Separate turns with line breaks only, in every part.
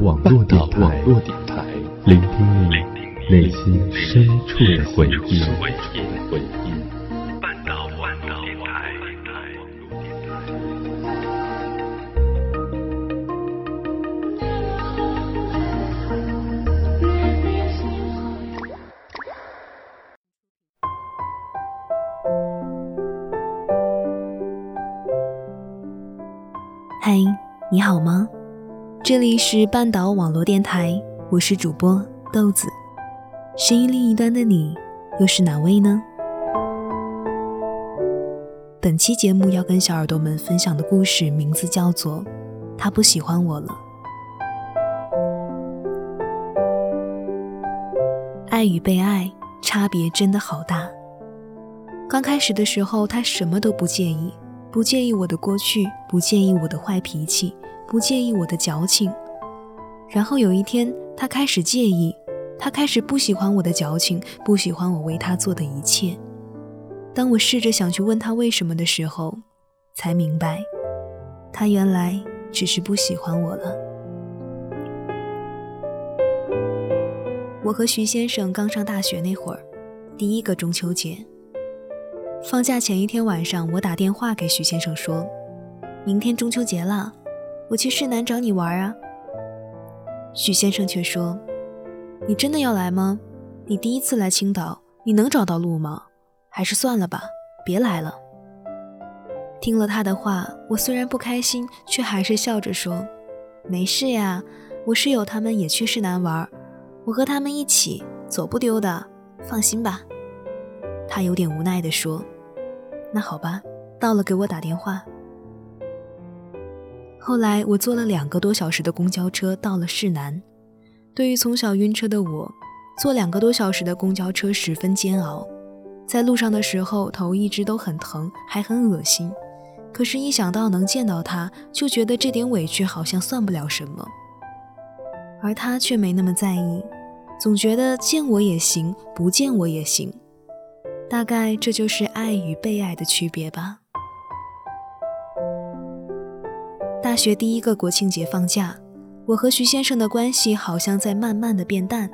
网络电台，聆听你内心深处的回忆。
嗨，你好吗？这里是半岛网络电台，我是主播豆子。声音另一端的你，又是哪位呢？本期节目要跟小耳朵们分享的故事名字叫做《他不喜欢我了》。爱与被爱差别真的好大。刚开始的时候，他什么都不介意。不介意我的过去，不介意我的坏脾气，不介意我的矫情。然后有一天，他开始介意，他开始不喜欢我的矫情，不喜欢我为他做的一切。当我试着想去问他为什么的时候，才明白，他原来只是不喜欢我了。我和徐先生刚上大学那会儿，第一个中秋节。放假前一天晚上，我打电话给徐先生说：“明天中秋节了，我去市南找你玩啊。”许先生却说：“你真的要来吗？你第一次来青岛，你能找到路吗？还是算了吧，别来了。”听了他的话，我虽然不开心，却还是笑着说：“没事呀，我室友他们也去市南玩，我和他们一起，走不丢的，放心吧。”他有点无奈地说：“那好吧，到了给我打电话。”后来我坐了两个多小时的公交车到了市南。对于从小晕车的我，坐两个多小时的公交车十分煎熬。在路上的时候，头一直都很疼，还很恶心。可是，一想到能见到他，就觉得这点委屈好像算不了什么。而他却没那么在意，总觉得见我也行，不见我也行。大概这就是爱与被爱的区别吧。大学第一个国庆节放假，我和徐先生的关系好像在慢慢的变淡。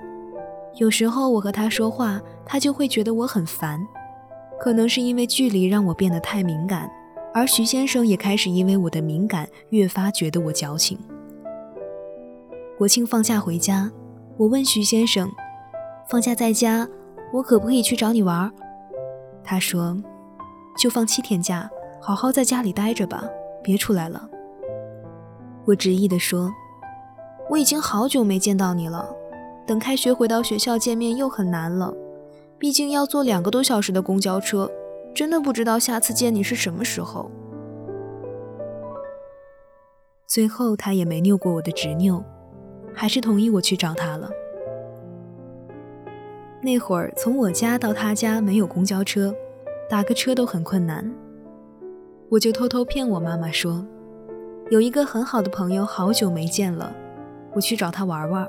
有时候我和他说话，他就会觉得我很烦。可能是因为距离让我变得太敏感，而徐先生也开始因为我的敏感越发觉得我矫情。国庆放假回家，我问徐先生：“放假在家，我可不可以去找你玩？”他说：“就放七天假，好好在家里待着吧，别出来了。”我执意地说：“我已经好久没见到你了，等开学回到学校见面又很难了，毕竟要坐两个多小时的公交车，真的不知道下次见你是什么时候。”最后他也没拗过我的执拗，还是同意我去找他了。那会儿从我家到他家没有公交车，打个车都很困难。我就偷偷骗我妈妈说，有一个很好的朋友好久没见了，我去找他玩玩。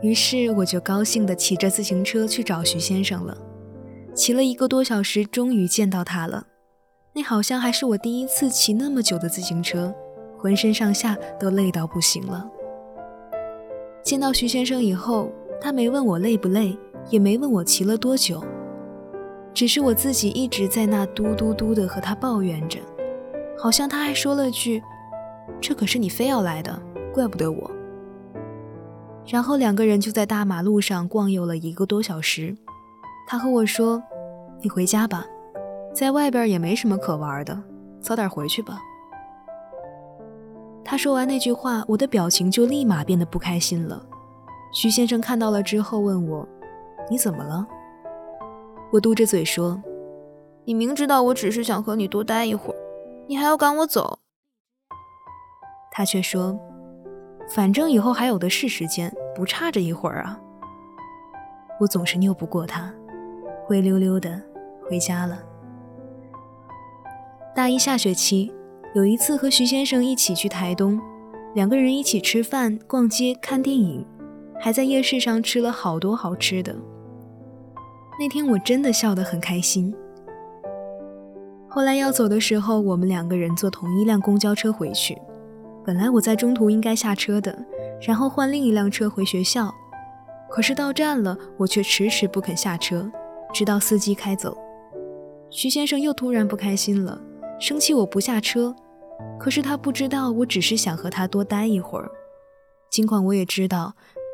于是我就高兴地骑着自行车去找徐先生了。骑了一个多小时，终于见到他了。那好像还是我第一次骑那么久的自行车，浑身上下都累到不行了。见到徐先生以后。他没问我累不累，也没问我骑了多久，只是我自己一直在那嘟嘟嘟的和他抱怨着，好像他还说了句：“这可是你非要来的，怪不得我。”然后两个人就在大马路上逛悠了一个多小时。他和我说：“你回家吧，在外边也没什么可玩的，早点回去吧。”他说完那句话，我的表情就立马变得不开心了。徐先生看到了之后问我：“你怎么了？”我嘟着嘴说：“你明知道我只是想和你多待一会儿，你还要赶我走。”他却说：“反正以后还有的是时间，不差这一会儿啊。”我总是拗不过他，灰溜溜的回家了。大一下学期，有一次和徐先生一起去台东，两个人一起吃饭、逛街、看电影。还在夜市上吃了好多好吃的。那天我真的笑得很开心。后来要走的时候，我们两个人坐同一辆公交车回去，本来我在中途应该下车的，然后换另一辆车回学校。可是到站了，我却迟迟不肯下车，直到司机开走。徐先生又突然不开心了，生气我不下车。可是他不知道，我只是想和他多待一会儿。尽管我也知道，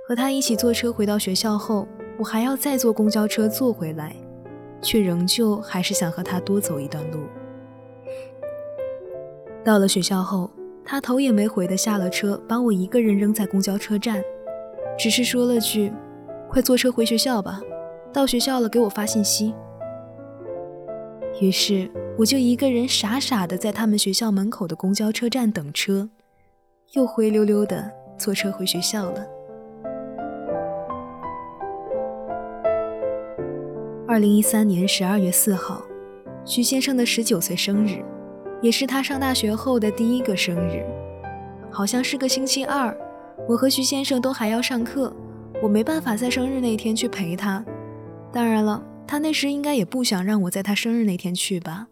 和他一起坐车回到学校后，我还要再坐公交车坐回来，却仍旧还是想和他多走一段路。到了学校后，他头也没回的下了车，把我一个人扔在公交车站，只是说了句：“快坐车回学校吧，到学校了给我发信息。”于是我就一个人傻傻的在他们学校门口的公交车站等车，又灰溜溜的坐车回学校了。二零一三年十二月四号，徐先生的十九岁生日。也是他上大学后的第一个生日，好像是个星期二。我和徐先生都还要上课，我没办法在生日那天去陪他。当然了，他那时应该也不想让我在他生日那天去吧，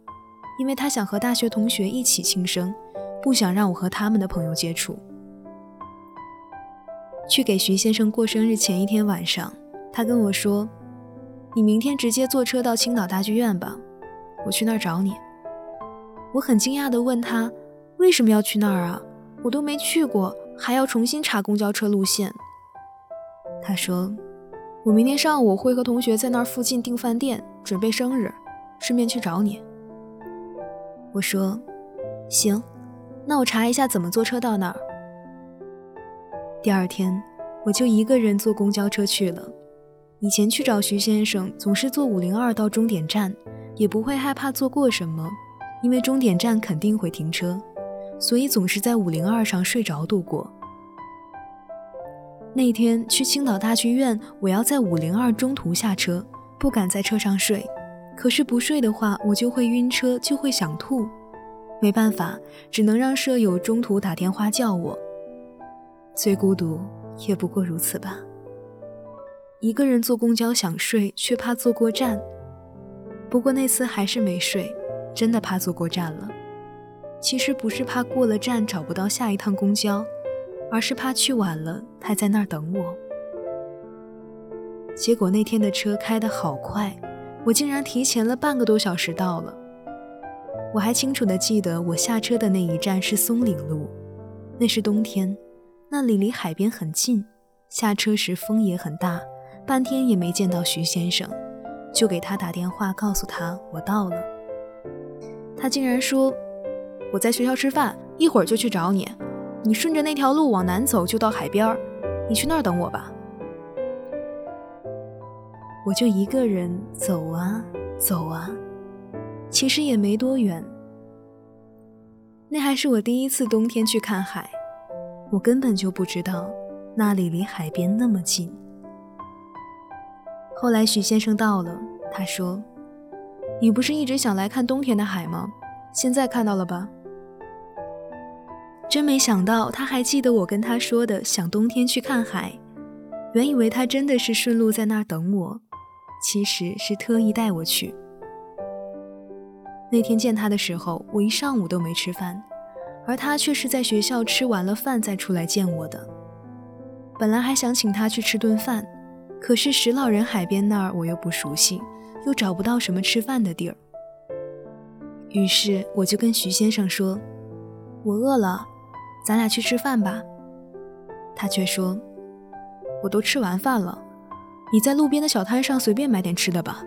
因为他想和大学同学一起庆生，不想让我和他们的朋友接触。去给徐先生过生日前一天晚上，他跟我说：“你明天直接坐车到青岛大剧院吧，我去那儿找你。”我很惊讶地问他：“为什么要去那儿啊？我都没去过，还要重新查公交车路线。”他说：“我明天上午会和同学在那儿附近订饭店，准备生日，顺便去找你。”我说：“行，那我查一下怎么坐车到那儿。”第二天，我就一个人坐公交车去了。以前去找徐先生，总是坐五零二到终点站，也不会害怕坐过什么。因为终点站肯定会停车，所以总是在五零二上睡着度过。那天去青岛大剧院，我要在五零二中途下车，不敢在车上睡。可是不睡的话，我就会晕车，就会想吐。没办法，只能让舍友中途打电话叫我。最孤独也不过如此吧。一个人坐公交想睡，却怕坐过站。不过那次还是没睡。真的怕坐过站了，其实不是怕过了站找不到下一趟公交，而是怕去晚了他在那儿等我。结果那天的车开得好快，我竟然提前了半个多小时到了。我还清楚地记得我下车的那一站是松岭路，那是冬天，那里离海边很近。下车时风也很大，半天也没见到徐先生，就给他打电话告诉他我到了。他竟然说：“我在学校吃饭，一会儿就去找你。你顺着那条路往南走，就到海边儿。你去那儿等我吧。”我就一个人走啊走啊，其实也没多远。那还是我第一次冬天去看海，我根本就不知道那里离海边那么近。后来许先生到了，他说。你不是一直想来看冬天的海吗？现在看到了吧？真没想到他还记得我跟他说的想冬天去看海，原以为他真的是顺路在那儿等我，其实是特意带我去。那天见他的时候，我一上午都没吃饭，而他却是在学校吃完了饭再出来见我的。本来还想请他去吃顿饭，可是石老人海边那儿我又不熟悉。又找不到什么吃饭的地儿，于是我就跟徐先生说：“我饿了，咱俩去吃饭吧。”他却说：“我都吃完饭了，你在路边的小摊上随便买点吃的吧。”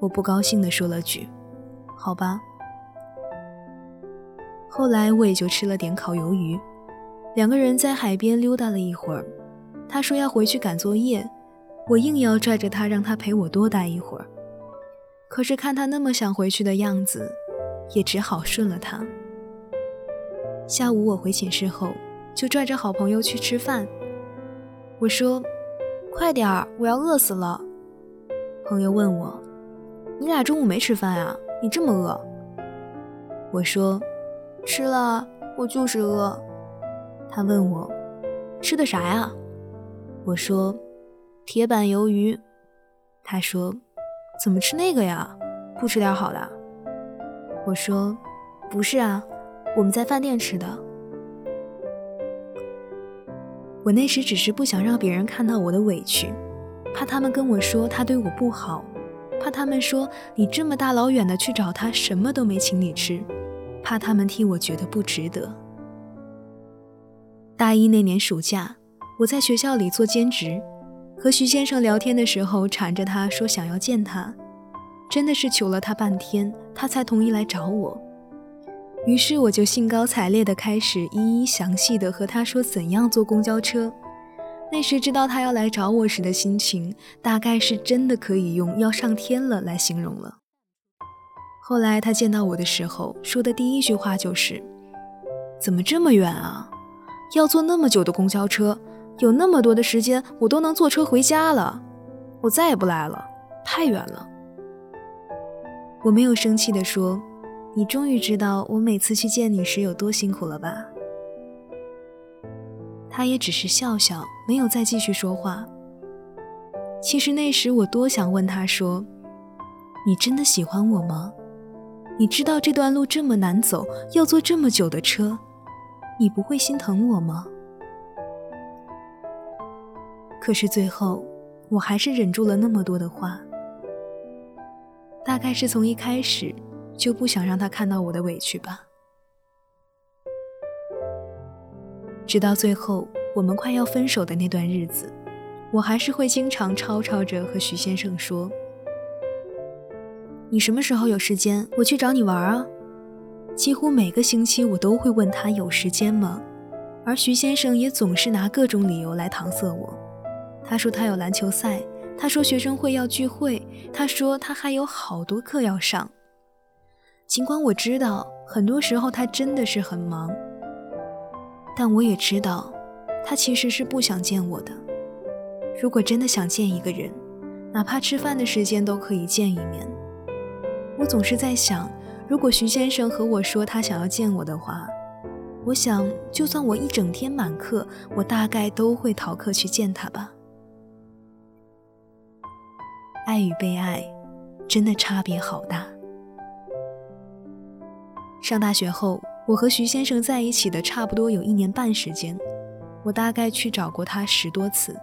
我不高兴地说了句：“好吧。”后来我也就吃了点烤鱿鱼，两个人在海边溜达了一会儿。他说要回去赶作业。我硬要拽着他，让他陪我多待一会儿。可是看他那么想回去的样子，也只好顺了他。下午我回寝室后，就拽着好朋友去吃饭。我说：“快点儿，我要饿死了。”朋友问我：“你俩中午没吃饭啊？你这么饿？”我说：“吃了，我就是饿。”他问我：“吃的啥呀？”我说。铁板鱿鱼，他说：“怎么吃那个呀？不吃点好的？”我说：“不是啊，我们在饭店吃的。”我那时只是不想让别人看到我的委屈，怕他们跟我说他对我不好，怕他们说你这么大老远的去找他，什么都没请你吃，怕他们替我觉得不值得。大一那年暑假，我在学校里做兼职，和徐先生聊天的时候缠着他说想要见他，真的是求了他半天，他才同意来找我。于是我就兴高采烈地开始一一详细地和他说怎样坐公交车。那时知道他要来找我时的心情，大概是真的可以用要上天了来形容了。后来他见到我的时候说的第一句话就是：“怎么这么远啊？要坐那么久的公交车，有那么多的时间，我都能坐车回家了。我再也不来了，太远了。”我没有生气地说。你终于知道我每次去见你时有多辛苦了吧？他也只是笑笑，没有再继续说话。其实那时我多想问他说：“你真的喜欢我吗？你知道这段路这么难走，要坐这么久的车，你不会心疼我吗？”可是最后，我还是忍住了那么多的话。大概是从一开始。就不想让他看到我的委屈吧。直到最后，我们快要分手的那段日子，我还是会经常吵吵着和徐先生说：“你什么时候有时间，我去找你玩啊？”几乎每个星期，我都会问他有时间吗？而徐先生也总是拿各种理由来搪塞我。他说他有篮球赛，他说学生会要聚会，他说他还有好多课要上。尽管我知道很多时候他真的是很忙，但我也知道他其实是不想见我的。如果真的想见一个人，哪怕吃饭的时间都可以见一面。我总是在想，如果徐先生和我说他想要见我的话，我想就算我一整天满课，我大概都会逃课去见他吧。爱与被爱，真的差别好大。上大学后，我和徐先生在一起的差不多有一年半时间，我大概去找过他十多次，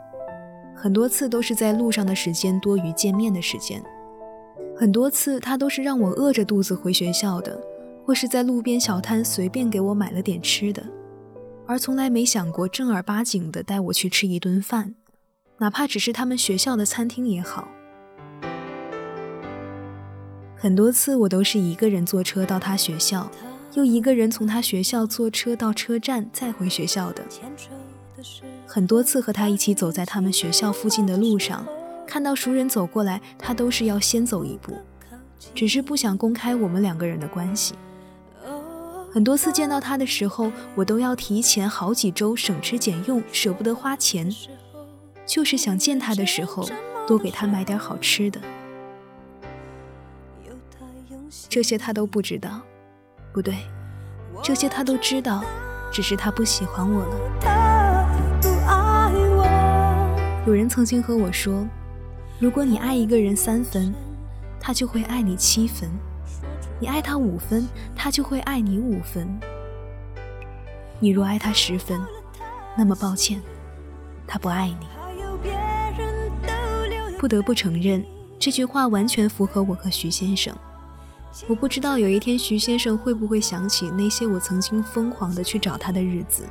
很多次都是在路上的时间多于见面的时间，很多次他都是让我饿着肚子回学校的，或是在路边小摊随便给我买了点吃的，而从来没想过正儿八经的带我去吃一顿饭，哪怕只是他们学校的餐厅也好。很多次我都是一个人坐车到他学校，又一个人从他学校坐车到车站再回学校的。很多次和他一起走在他们学校附近的路上，看到熟人走过来，他都是要先走一步，只是不想公开我们两个人的关系。很多次见到他的时候，我都要提前好几周省吃俭用，舍不得花钱，就是想见他的时候多给他买点好吃的。这些他都不知道，不对，这些他都知道，只是他不喜欢我了。有人曾经和我说，如果你爱一个人三分，他就会爱你七分；你爱他五分，他就会爱你五分；你若爱他十分，那么抱歉，他不爱你。不得不承认，这句话完全符合我和徐先生。我不知道有一天徐先生会不会想起那些我曾经疯狂的去找他的日子，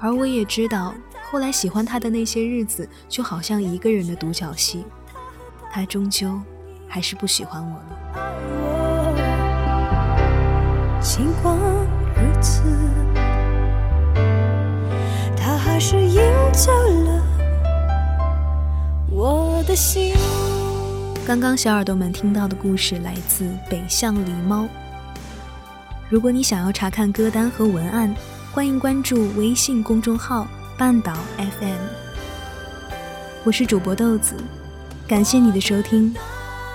而我也知道后来喜欢他的那些日子就好像一个人的独角戏，他终究还是不喜欢我了。尽管如此，他还是赢走了我的心。刚刚小耳朵们听到的故事来自北向狸猫。如果你想要查看歌单和文案，欢迎关注微信公众号半岛 FM。我是主播豆子，感谢你的收听，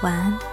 晚安。